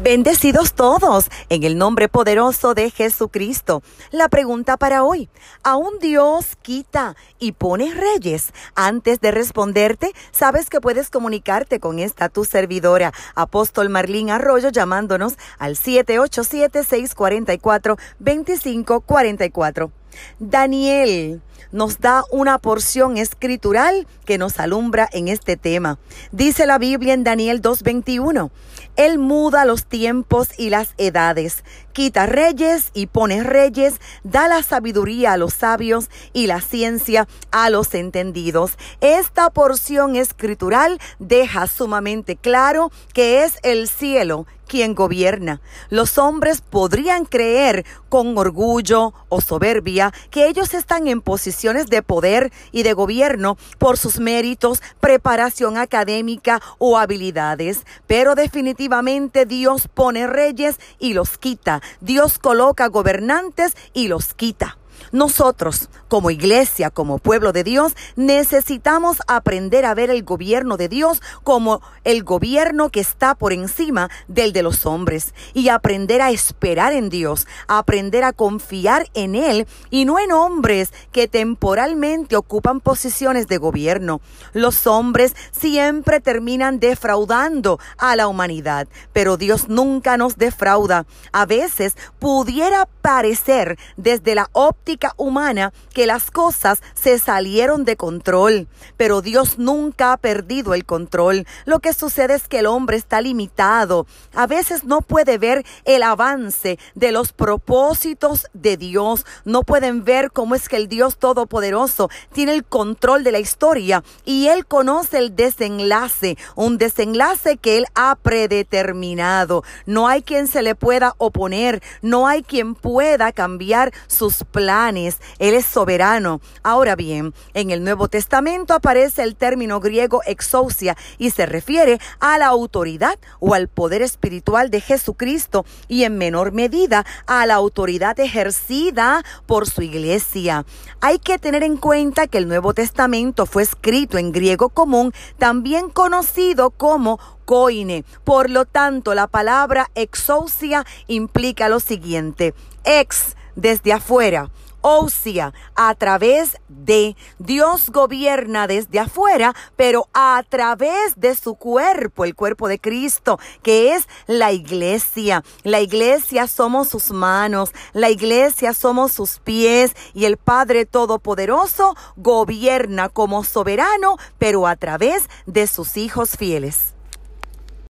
Bendecidos todos en el nombre poderoso de Jesucristo. La pregunta para hoy, ¿aún Dios quita y pone reyes? Antes de responderte, sabes que puedes comunicarte con esta tu servidora, apóstol Marlín Arroyo, llamándonos al 787-644-2544. Daniel nos da una porción escritural que nos alumbra en este tema. Dice la Biblia en Daniel 2.21, Él muda los tiempos y las edades, quita reyes y pone reyes, da la sabiduría a los sabios y la ciencia a los entendidos. Esta porción escritural deja sumamente claro que es el cielo quien gobierna. Los hombres podrían creer con orgullo o soberbia que ellos están en posiciones de poder y de gobierno por sus méritos, preparación académica o habilidades, pero definitivamente Dios pone reyes y los quita. Dios coloca gobernantes y los quita. Nosotros, como iglesia, como pueblo de Dios, necesitamos aprender a ver el gobierno de Dios como el gobierno que está por encima del de los hombres y aprender a esperar en Dios, aprender a confiar en Él y no en hombres que temporalmente ocupan posiciones de gobierno. Los hombres siempre terminan defraudando a la humanidad, pero Dios nunca nos defrauda. A veces pudiera parecer desde la óptica humana que las cosas se salieron de control, pero Dios nunca ha perdido el control. Lo que sucede es que el hombre está limitado. A veces no puede ver el avance de los propósitos de Dios. No pueden ver cómo es que el Dios Todopoderoso tiene el control de la historia y Él conoce el desenlace, un desenlace que Él ha predeterminado. No hay quien se le pueda oponer, no hay quien pueda cambiar sus planes él es soberano. Ahora bien, en el Nuevo Testamento aparece el término griego exousia y se refiere a la autoridad o al poder espiritual de Jesucristo y en menor medida a la autoridad ejercida por su iglesia. Hay que tener en cuenta que el Nuevo Testamento fue escrito en griego común, también conocido como coine. Por lo tanto, la palabra exousia implica lo siguiente: ex desde afuera Ousia, a través de Dios gobierna desde afuera, pero a través de su cuerpo, el cuerpo de Cristo, que es la iglesia. La iglesia somos sus manos, la iglesia somos sus pies y el Padre Todopoderoso gobierna como soberano, pero a través de sus hijos fieles.